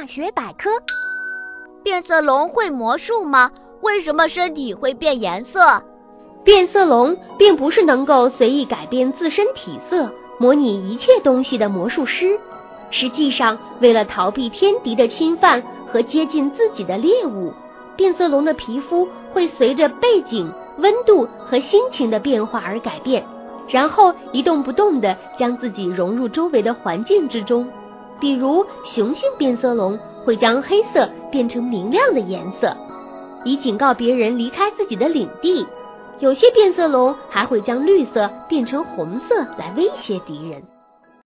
大学百科：变色龙会魔术吗？为什么身体会变颜色？变色龙并不是能够随意改变自身体色、模拟一切东西的魔术师。实际上，为了逃避天敌的侵犯和接近自己的猎物，变色龙的皮肤会随着背景、温度和心情的变化而改变，然后一动不动地将自己融入周围的环境之中。比如，雄性变色龙会将黑色变成明亮的颜色，以警告别人离开自己的领地；有些变色龙还会将绿色变成红色来威胁敌人。